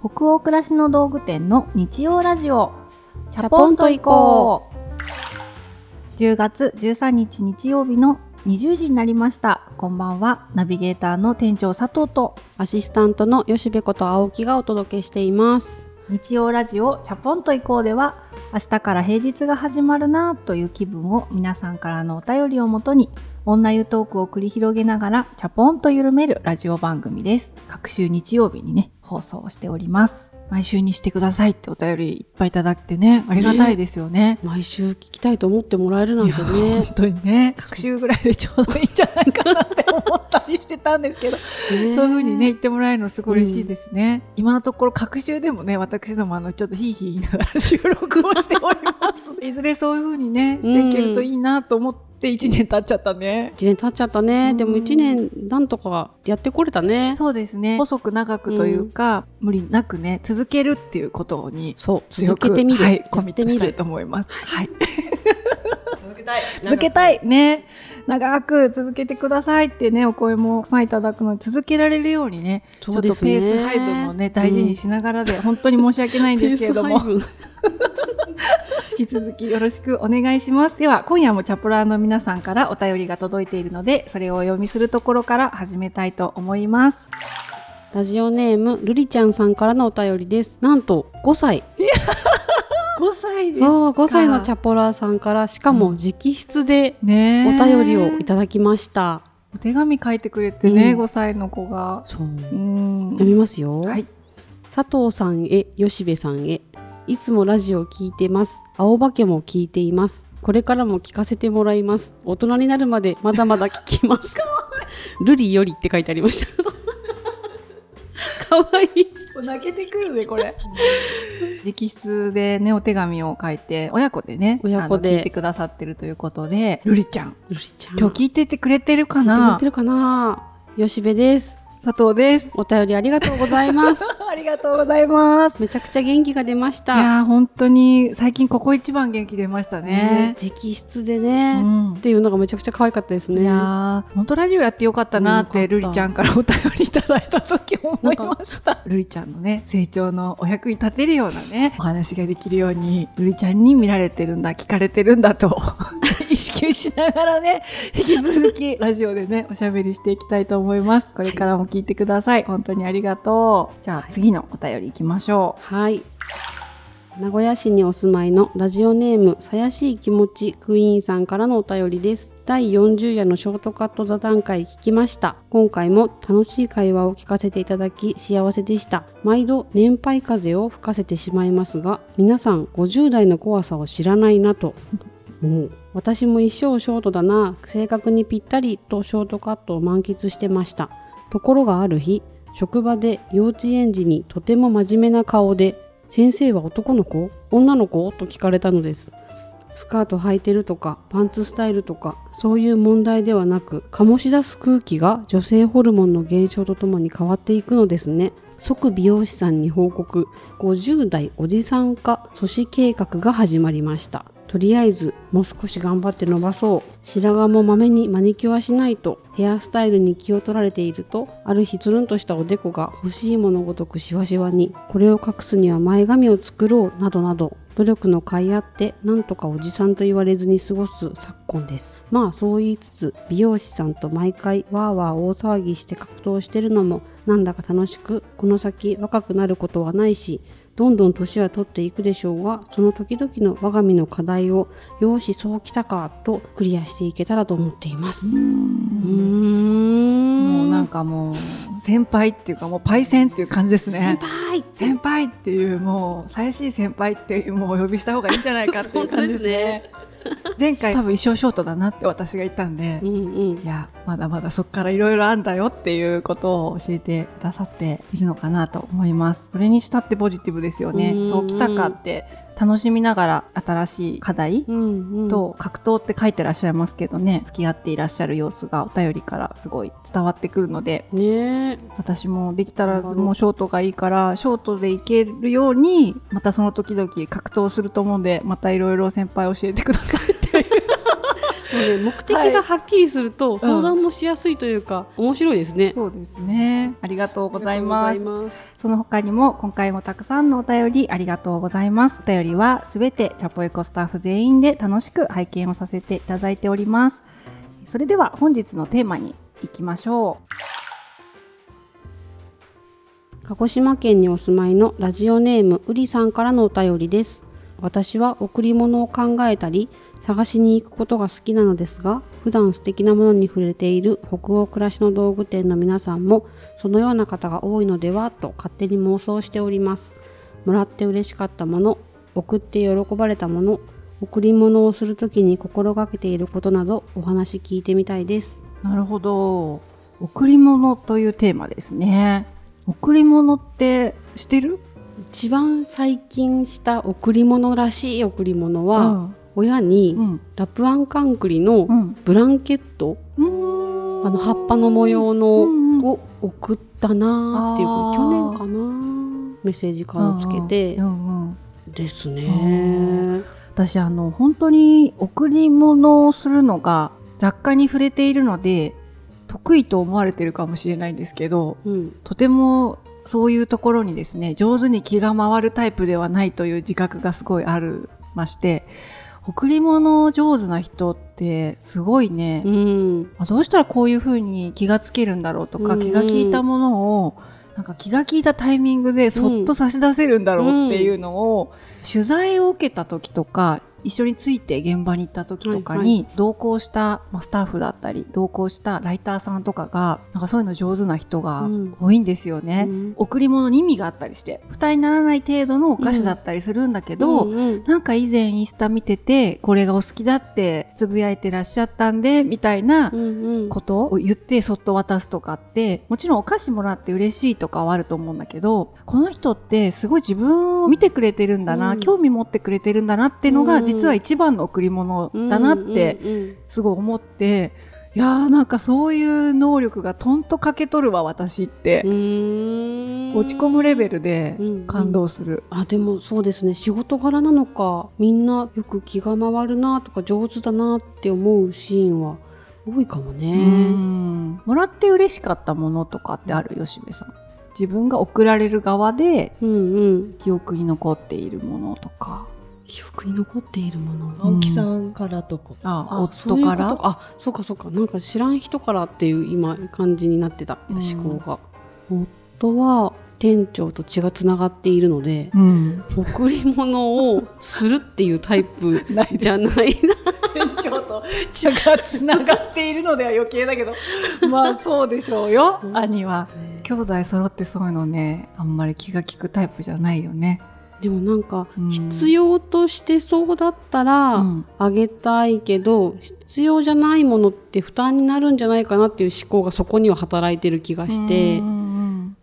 北欧暮らしの道具店の日曜ラジオ。チャポンと行こう。10月13日日曜日の20時になりました。こんばんは。ナビゲーターの店長佐藤とアシスタントの吉部こと青木がお届けしています。日曜ラジオチャポンと行こうでは明日から平日が始まるなという気分を皆さんからのお便りをもとに女湯トークを繰り広げながらチャポンと緩めるラジオ番組です。各週日曜日にね放送をしております。毎週にしてくださいってお便りいっぱいいただいてねありがたいですよね。毎週聞きたいと思ってもらえるなんてね。本当にね。各週ぐらいでちょうどいいんじゃないかなって思ったりしてたんですけど、ね、そういうふうにね言ってもらえるのすごい嬉しいですね、うん、今のところ各週でもね私どもあのちょっとヒーヒー言いながら収録をしておりますので。いずれそういうふうにねしていけるといいなと思って、うんで1年経っちゃったね。1年経っちゃったね、でも1年なんとかやってこれたね。そうですね。細く長くというか、うん、無理なくね続けるっていうことにそう。続けてみる、はい、コミットしたいと思います。はい。続けたい。続けたいね長く続けてくださいってねお声もさんいただくのに続けられるようにね、ね、ちょっとペース配分もね大事にしながらで、うん、本当に申し訳ないんですけれども。引き続きよろしくお願いします。では今夜もチャプラーの皆さんからお便りが届いているのでそれをお読みするところから始めたいと思います。ラジオネームルリちゃんさんからのお便りです。なんと5歳 5歳ですそう5歳のチャポラーさんからしかも直筆でお便りをいただきました、うん、お手紙書いてくれてね、うん、5歳の子が。そう、うん、読みますよ、はい、佐藤さんへ吉部さんへ。いつもラジオ聞いてます。青化けも聞いています。これからも聞かせてもらいます。大人になるまでまだまだ聞きます。ルリよりって書いてありました。かわい。い泣けてくるねこれ。直筆でねお手紙を書いて親子でね親子で。聞いてくださってるということでルリちゃん。ルリちゃん。今日聞いててくれてるかな？聞いてくれてるかな？吉部です。佐藤です。お便りありがとうございます。ありがとうございます。めちゃくちゃ元気が出ました。いや本当に最近ここ一番元気出ましたね。ね直筆でね、うん、っていうのがめちゃくちゃ可愛かったですね。いや本当ラジオやってよかったなって、ルリちゃんからお便りいただいた時思いました。ルリちゃんのね成長のお役に立てるようなねお話ができるようにルリちゃんに見られてるんだ聞かれてるんだと 意識しながらね引き続きラジオでねおしゃべりしていきたいと思います。これからも聞いてください。本当にありがとう。じゃあ次のお便り行きましょう。はい。名古屋市にお住まいのラジオネームさやしい気持ちクイーンさんからのお便りです。第40夜のショートカット座談会聞きました。今回も楽しい会話を聞かせていただき幸せでした。毎度年配風を吹かせてしまいますが、皆さん50代の怖さを知らないなと。もう私も一生ショートだな、正確にぴったりとショートカットを満喫してました。ところがある日職場で幼稚園児にとても真面目な顔で「先生は男の子女の子?」と聞かれたのですスカート履いてるとかパンツスタイルとかそういう問題ではなく醸し出す空気が女性ホルモンの減少とともに変わっていくのですね即美容師さんに報告50代おじさん化阻止計画が始まりましたとりあえずもう少し頑張って伸ばそう。白髪もまめにマニキュアしないと。ヘアスタイルに気を取られているとある日つるんとしたおでこが欲しいものごとくしわしわに。これを隠すには前髪を作ろうなどなど努力の甲斐あってなんとかおじさんと言われずに過ごす昨今です。まあそう言いつつ美容師さんと毎回わーわー大騒ぎして格闘してるのもなんだか楽しくこの先若くなることはないしどんどん年は取っていくでしょうがその時々の我が身の課題をよしそうきたかとクリアしていけたらと思っています。うん。もうなんかもう先輩っていうかもうパイセンっていう感じですね。先輩先輩っていうもう最しい先輩っていうもうお呼びした方がいいんじゃないかっていう感じですね 前回多分一生ショートだなって私が言ったんで、うんうん、いやまだまだそこからいろいろあんだよっていうことを教えてくださっているのかなと思います。それにしたってポジティブですよね。そうきたかって楽しみながら新しい課題と格闘って書いてらっしゃいますけどね付き合っていらっしゃる様子がお便りからすごい伝わってくるので、ね、私もできたらもうショートがいいからショートでいけるようにまたその時々格闘すると思うんでまたいろいろ先輩教えてくださいそうね目的がはっきりすると、相談もしやすいというか、うん、面白いですね。そうですね。ありがとうございます。その他にも今回もたくさんのお便りありがとうございます。お便りはすべてチャポエコスタッフ全員で楽しく拝見をさせていただいております。それでは本日のテーマに行きましょう。鹿児島県にお住まいのラジオネームうりさんからのお便りです。私は贈り物を考えたり探しに行くことが好きなのですが普段素敵なものに触れている北欧暮らしの道具店の皆さんもそのような方が多いのではと勝手に妄想しております。もらって嬉しかったもの送って喜ばれたもの贈り物をするときに心がけていることなどお話聞いてみたいです。なるほど。贈り物というテーマですね。贈り物ってしてる？一番最近した贈り物らしい贈り物は、うん、親にラプアンカンクリのブランケット、うん、あの葉っぱの模様の、を送ったなっていう去年かなメッセージカードつけて、ですね。私あの本当に贈り物をするのが雑貨に触れているので得意と思われてるかもしれないんですけど、うん、とてもそういうところにですね上手に気が回るタイプではないという自覚がすごいあるまして贈り物上手な人ってすごいね、うん、どうしたらこういうふうに気がつけるんだろうとか、うんうん、気が利いたものをなんか気が利いたタイミングでそっと差し出せるんだろうっていうのを、取材を受けた時とか一緒について現場に行った時とかに同行した、まあ、スタッフだったり同行したライターさんとかがなんかそういうの上手な人が多いんですよね、うん、贈り物に意味があったりして負担にならない程度のお菓子だったりするんだけど、うんうんうん、なんか以前インスタ見ててこれがお好きだってつぶやいてらっしゃったんでみたいなことを言ってそっと渡すとかってもちろんお菓子もらって嬉しいとかはあると思うんだけどこの人ってすごい自分を見てくれてるんだな、うん、興味持ってくれてるんだなっていうのが実は一番の贈り物だなってすごい思って、いやーなんかそういう能力がとんとかけ取るわ私って。落ち込むレベルで感動する、うんうん、あでもそうですね。仕事柄なのかみんなよく気が回るなとか上手だなって思うシーンは多いかもね。もらって嬉しかったものとかってある吉部さん。自分が送られる側で記憶に残っているものとか、記憶に残っているもの。青木さんからとか、あ夫から？あそうかそうか。なんか知らん人からっていう今感じになってた、思考が。夫は店長と血がつながっているので、うん、贈り物をするっていうタイプ じゃないな。店長と血がつながっているのでは余計だけど。まあそうでしょうよ、兄は、ね、兄弟揃ってそういうのねあんまり気が利くタイプじゃないよねでもなんか必要としてそうだったらあげたいけど、必要じゃないものって負担になるんじゃないかなっていう思考がそこには働いてる気がして、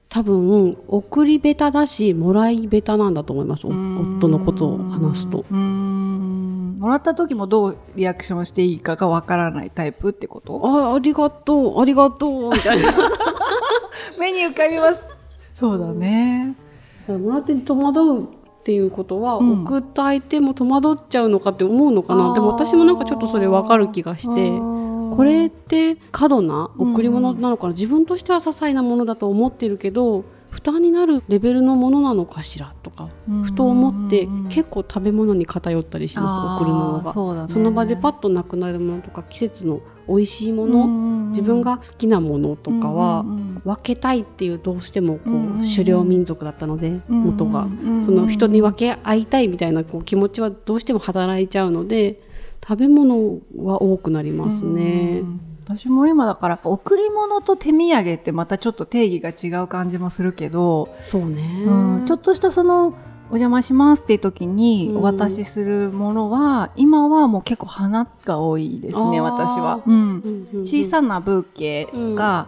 多分送り下手だしもらい下手なんだと思います夫のことを話すと。もらった時もどうリアクションしていいかがわからないタイプってこと？あありがとうありがとうみたいな。目に浮かびます。そうだね。もらって戸惑うっていうことは、うん、送った相手も戸惑っちゃうのかって思うのかな。でも私もなんかちょっとそれ分かる気がして。これって過度な贈り物なのかな、うん、自分としては些細なものだと思ってるけど負担になるレベルのものなのかしらとか、ふと思って結構食べ物に偏ったりします送るものが。そ,、ね、その場でパッとなくなるものとか季節の美味しいもの、自分が好きなものとかは分けたいっていうどうしてもこう狩猟民族だったので元が。その人に分け合いたいみたいなこう気持ちはどうしても働いちゃうので食べ物は多くなりますね。私も今だから贈り物と手土産ってまたちょっと定義が違う感じもするけどそうね、うん、ちょっとしたそのお邪魔しますっていう時にお渡しするものは、うん、今はもう結構花が多いですね私は、うん、小さなブーケが、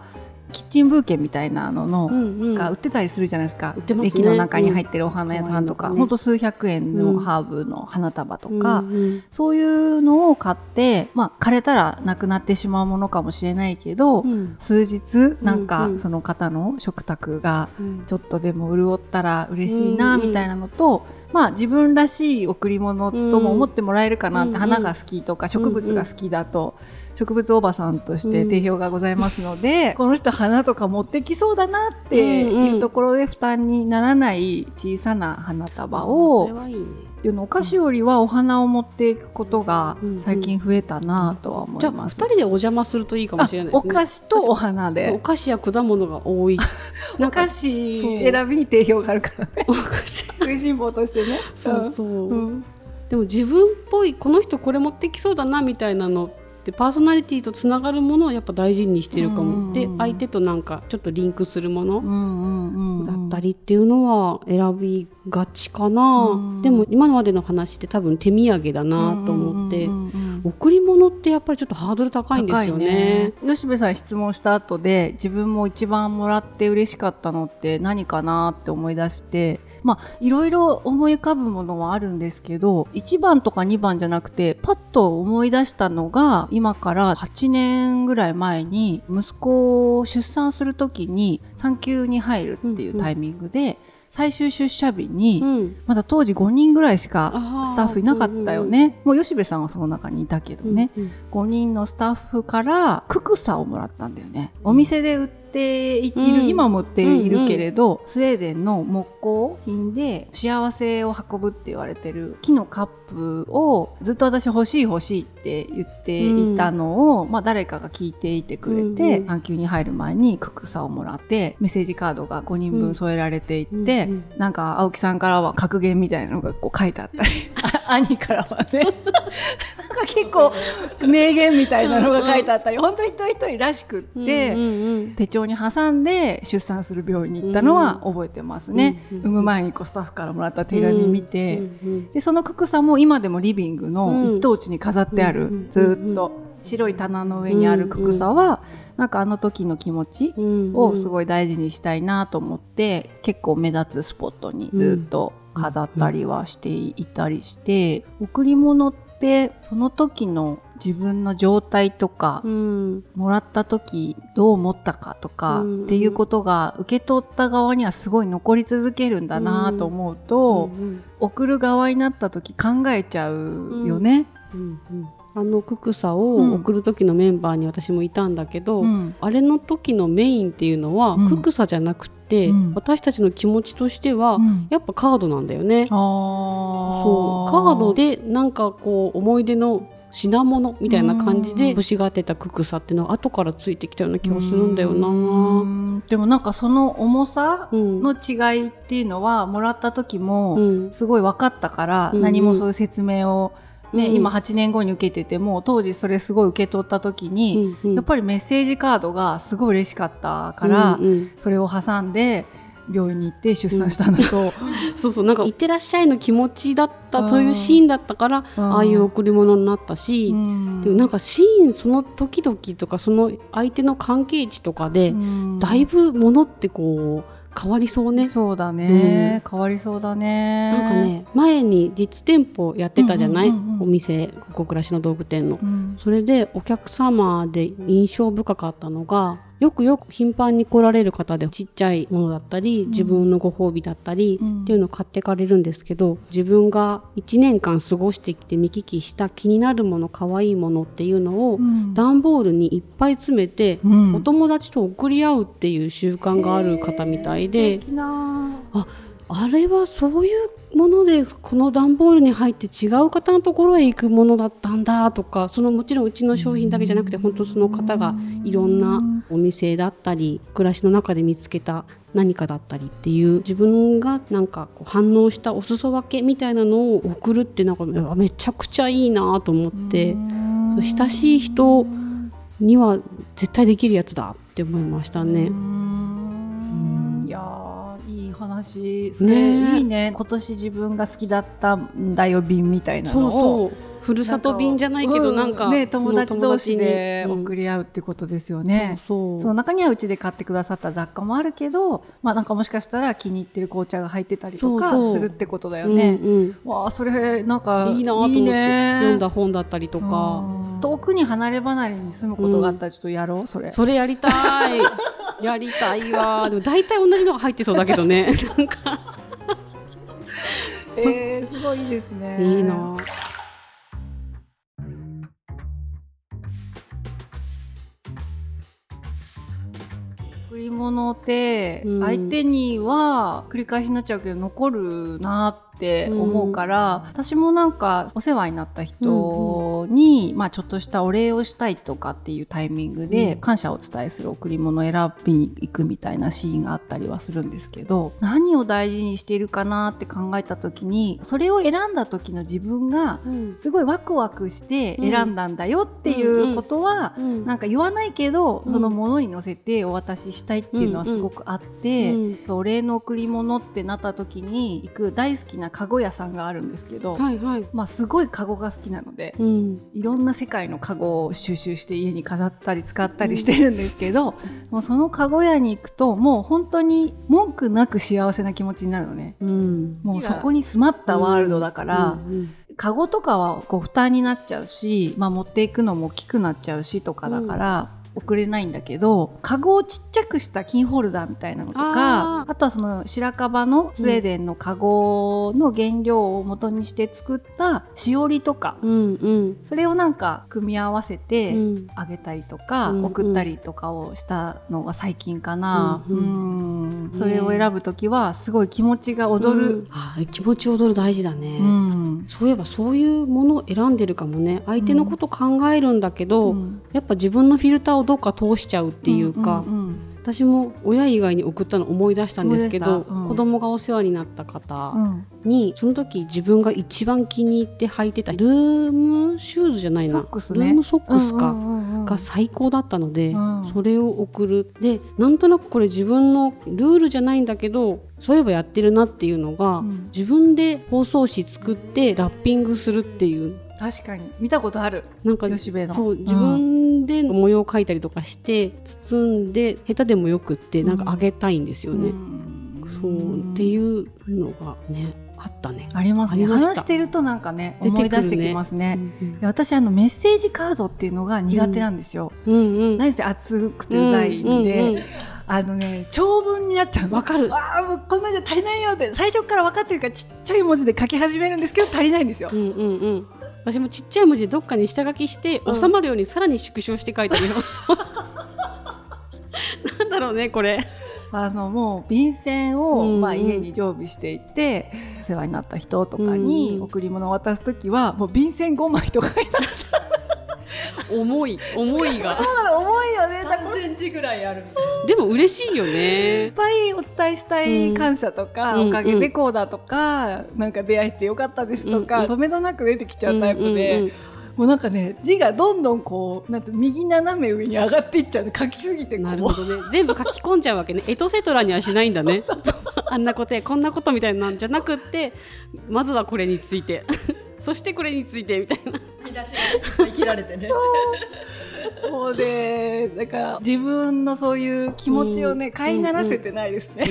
キッチンブーケみたいなのの、が売ってたりするじゃないですか、ね、駅の中に入ってるお花屋さんとか、うん、ほんと数百円のハーブの花束とか、うん、そういうのを買ってまあ枯れたらなくなってしまうものかもしれないけど、うん、数日なんかその方の食卓がちょっとでも潤ったら嬉しいなみたいなのと、まあ自分らしい贈り物とも思ってもらえるかなって、花が好きとか植物が好きだと、植物おばさんとして定評がございますので、この人花とか持ってきそうだなっていうところで負担にならない小さな花束を、っていうのお菓子よりはお花を持っていくことが最近増えたなとは思います。じゃあ二人でお邪魔するといいかもしれないですね。お菓子とお花で。お菓子や果物が多い。お菓子選びに定評があるからね。お菓子食いしん坊としてね。そうそう。うん、でも自分っぽいこの人これ持ってきそうだなみたいなのでパーソナリティとつながるものをやっぱ大事にしてるかも、うんうんうん、で相手となんかちょっとリンクするものだったりっていうのは選びがちかな、うん。うん、でも今までの話って多分手土産だなと思って、うんうんうんうん、贈り物ってやっぱりちょっとハードル高いんですよね。ね吉部さん質問した後で自分も一番もらって嬉しかったのって何かなって思い出してまあいろいろ思い浮かぶものはあるんですけど1番とか2番じゃなくてパッと思い出したのが今から8年ぐらい前に息子を出産する時に産休に入るっていうタイミングで、うんうん最終出社日に、うん、まだ当時5人ぐらいしかスタッフいなかったよね、うんうん、もう吉部さんはその中にいたけどね、うんうん、5人のスタッフからククサをもらったんだよね、お店で売っている、うん、今も売っているけれど、うんうん、スウェーデンの木工品で幸せを運ぶって言われてる木のカップをずっと私欲しい欲しいって言っていたのを、うん、まあ、誰かが聞いていてくれて、半、う、休、ん、に入る前にククサをもらってメッセージカードが5人分添えられていて、うん、なんか青木さんからは格言みたいなのがこう書いてあったり兄からはね。なんか結構名言みたいなのが書いてあったり本当一人一人らしくって、うんうんうん、手帳に挟んで出産する病院に行ったのは覚えてますね、うんうん、産む前にこうスタッフからもらった手紙見て、うんうん、でそのククサも今でもリビングの一等地に飾ってある、ずっと白い棚の上にあるククサは、なんかあの時の気持ちをすごい大事にしたいなと思って、結構目立つスポットにずっと飾ったりはしていたりして、贈り物ってその時の自分の状態とか、うん、もらった時どう思ったかとか、うん、っていうことが受け取った側にはすごい残り続けるんだなと思うと、うん、送る側になった時考えちゃうよね。うん。あのククサを送る時のメンバーに私もいたんだけど、うん、あれの時のメインっていうのは、うん、ククサじゃなくて、うん、私たちの気持ちとしては、やっぱカードなんだよね。そう。カードでなんかこう思い出の品物みたいな感じで欲しがってたククサっていうのは後からついてきたような気がするんだよな。でもなんかその重さの違いっていうのはもらった時もすごい分かったから、何もそういう説明を、ね、うん、今8年後に受けてても当時それすごい受け取った時に、うんうん、やっぱりメッセージカードがすごい嬉しかったから、うんうん、それを挟んで病院に行って出産したんだと、うん、そうそうなんか「いってらっしゃい」の気持ちだったそういうシーンだったからああいう贈り物になったし、うん、でもなんかシーンその時々とかその相手の関係値とかで、だいぶものってこう。変わりそうね。そうだね、うん、変わりそうだね。なんかね前に実店舗やってたじゃない、うんうんうんうん、お店ここ暮らしの道具店の、うん、それでお客様で印象深かったのがよくよく頻繁に来られる方でちっちゃいものだったり、自分のご褒美だったり、っていうのを買ってかれるんですけど自分が1年間過ごしてきて見聞きした気になるもの可愛いものっていうのを、段ボールにいっぱい詰めて、お友達と送り合うっていう習慣がある方みたいで。ああれはそういうものでこの段ボールに入って違う方のところへ行くものだったんだとかそのもちろんうちの商品だけじゃなくて本当その方がいろんなお店だったり暮らしの中で見つけた何かだったりっていう自分がなんかこう反応したお裾分けみたいなのを送るってなんかめちゃくちゃいいなと思って親しい人には絶対できるやつだって思いましたね。話それいいね。今年自分が好きだったんだよ便みたいなのを。そうそうふるさと便じゃないけどなんか、うん、ね友達同士で送り合うってことですよね、うん、そう。その中にはうちで買ってくださった雑貨もあるけどまあなんかもしかしたら気に入ってる紅茶が入ってたりとかするってことだよね、うんうん、わあそれなんかいいなと思って読んだ本だったりとか。遠くに離れ離れに住むことがあったらちょっとやろうそれ。それやりたい。やりたいわ。でも大体同じのが入ってそうだけどね。なんか。えー、すごいですね。いいな物って相手には繰り返しになっちゃうけど残るなって思うから、うん、私もなんかお世話になった人に、まあ、ちょっとしたお礼をしたいとかっていうタイミングで感謝をお伝えする贈り物を選びに行くみたいなシーンがあったりはするんですけど何を大事にしているかなって考えた時にそれを選んだ時の自分がすごいワクワクして選んだんだよっていうことは、なんか言わないけど、そのものに乗せてお渡ししたいっていうのはすごくあって、お礼の贈り物ってなった時に行く大好きななカゴ屋さんがあるんですけど、はいはい、まあ、すごいカゴが好きなので、うん、いろんな世界のカゴを収集して家に飾ったり使ったりしてるんですけど、うん、もうそのカゴ屋に行くともう本当に文句なく幸せな気持ちになるのね、うん、もうそこに詰まったワールドだから、カゴとかはこう負担になっちゃうし、まあ、持っていくのも大きくなっちゃうしとかだから、送れないんだけどカゴをちっちゃくしたキーホルダーみたいなのとかあとはその白樺のスウェーデンのカゴの原料を元にして作ったしおりとか、うんうん、それをなんか組み合わせてあげたりとか、うん、送ったりとかをしたのが最近かな、うん、うん、それを選ぶ時はすごい気持ちが踊る、うん、気持ち踊る大事だね、そういえばそういうものを選んでるかもね。相手のこと考えるんだけど、やっぱ自分のフィルターをどっか通しちゃうっていうか、うんうんうん、私も親以外に送ったの思い出したんですけど、うん、子供がお世話になった方に、うん、その時自分が一番気に入って履いてたルームシューズじゃないな、ね、ルームソックスか、が最高だったので、うん、それを送る。でなんとなくこれ自分のルールじゃないんだけどそういえばやってるなっていうのが、自分で包装紙作ってラッピングするっていう。確かに。見たことある。なんか吉部の。そう自分で模様を描いたりとかして包んで下手でもよくってなんかあげたいんですよね、うん、そうっていうのがねあったね。ありますね。話してるとなんかね、思い出してきますね。うんうん、私あのメッセージカードっていうのが苦手なんですよ。うんうんうん、何せ熱くてうざいんで。うんうんうんあのね長文になっちゃうわかるあもうこんなんじゃ足りないよって最初から分かってるからちっちゃい文字で書き始めるんですけど足りないんですよ。うんうんうん私もちっちゃい文字でどっかに下書きして、収まるようにさらに縮小して書いてあるよ なんだろうねこれ。あのもう便箋を、まあ、家に常備していて、お世話になった人とかに贈り物を渡す時はもう便箋5枚とかになっちゃう。重い重いが。そうなの重いよね。3センチぐらいある。でも嬉しいよね。いっぱいお伝えしたい感謝とか、うん、おかげでこうだとか、うん、なんか出会えてよかったですとか、うん、止めどなく出てきちゃうタイプで。うんうんうん。もうなんかね字がどんどんこうなんて右斜め上に上がっていっちゃう書きすぎてなるほどね。全部書き込んじゃうわけね。エトセトラにはしないんだね。あんなことやこんなことみたいなんじゃなくってまずはこれについてそしてこれについてみたいな。見出しがいっぱい切られてね。もうねだから自分のそういう気持ちをね飼いならせてないですね。う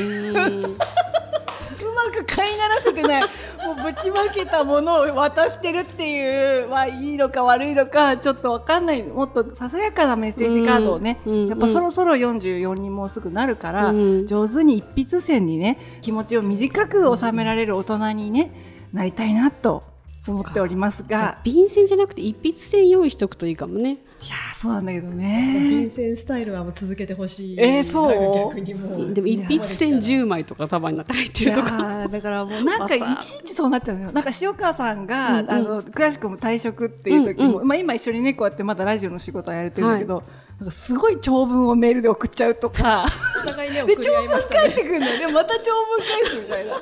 まく飼いならせてない。もうぶちまけたものを渡してるっていうまあいいのか悪いのかちょっと分かんない。もっとささやかなメッセージカードをね、やっぱそろそろ44にもうすぐなるから、上手に一筆線にね気持ちを短く収められる大人にねなりたいなと思っておりますが。便箋じゃなくて一筆線用意しておくといいかもね。いやそうなんだけどね。便箋スタイルはもう続けてほしい。えー、そう。でも一筆線10枚とか束になって入ってるとかだからもうなんかいちいちそうなっちゃうのよ。なんか塩川さんが、うんうん、あの詳しくも退職っていう時も、うんうん、まあ今一緒にねこうやってまだラジオの仕事はやれてるんだけど、はい。なんかすごい長文をメールで送っちゃうとか、お互いね、で長文返ってくるのよ。でまた長文返すみたいな。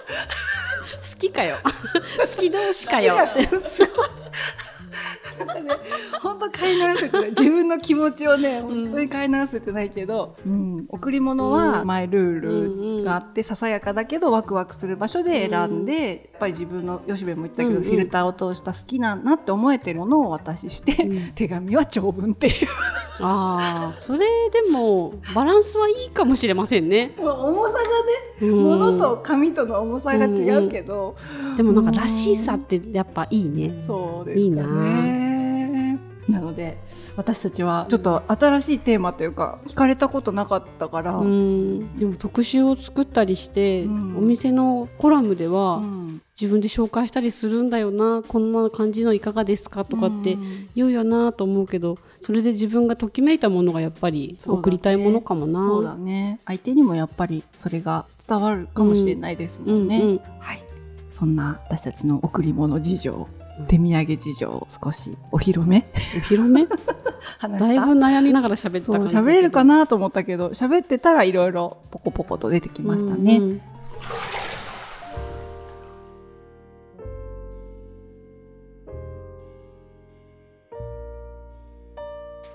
好きかよ。好き同士かよ。本当飼いならせてない。自分の気持ちをね、本当に飼いならせてないけど、うん、贈り物はマイルールがあって、ささやかだけどワクワクする場所で選んで、やっぱり自分の吉部も言ったけど、フィルターを通した好きななって思えてるものをお渡しして、手紙は長文っていう。ああ、それでもバランスはいいかもしれませんね。重さがね、物と紙との重さが違うけど、でもなんからしさってやっぱいいね。そうですね。いいな。なので私たちはちょっと新しいテーマというか聞かれたことなかったから。でも特集を作ったりして、うん、お店のコラムでは、うん。自分で紹介したりするんだよなこんな感じのいかがですかとかって言うよなと思うけどそれで自分がときめいたものがやっぱり送りたいものかもな。そうだね、ね、相手にもやっぱりそれが伝わるかもしれないですもんね、はい。そんな私たちの贈り物事情手土産事情を少しお披露目？お披露目？だいぶ悩みながら喋った感じ喋れるかなと思ったけど喋ってたらいろいろポコポコと出てきましたね。うん。うん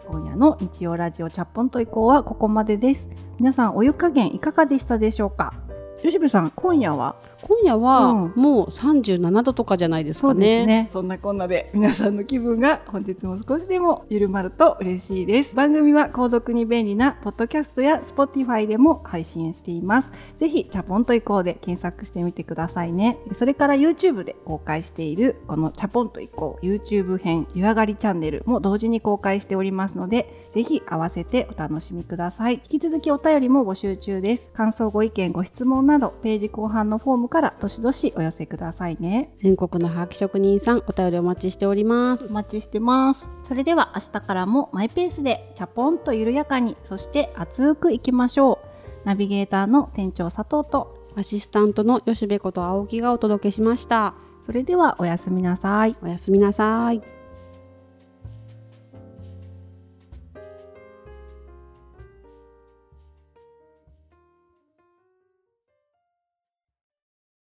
今夜の日曜ラジオチャッポンと以降はここまでです。皆さんお湯加減いかがでしたでしょうか？吉部さん今夜は？今夜はもう37度とかじゃないですかね。そねそんなこんなで皆さんの気分が本日も少しでも緩まると嬉しいです。番組は購読に便利なポッドキャストや Spotify でも配信しています。ぜひチャポンと行こうで検索してみてくださいね。それから YouTube で公開しているこのチャポンと行こう YouTube 編湯上がりチャンネルも同時に公開しておりますので、ぜひ合わせてお楽しみください。引き続きお便りも募集中です。感想ご意見ご質問などページ後半のフォームからどしどしお寄せくださいね。全国のハガキ職人さんお便りお待ちしております。お待ちしてます。それでは明日からもマイペースでチャポンと緩やかにそして熱くいきましょう。ナビゲーターの店長佐藤とアシスタントの吉部こと青木がお届けしました。それではおやすみなさい。おやすみなさい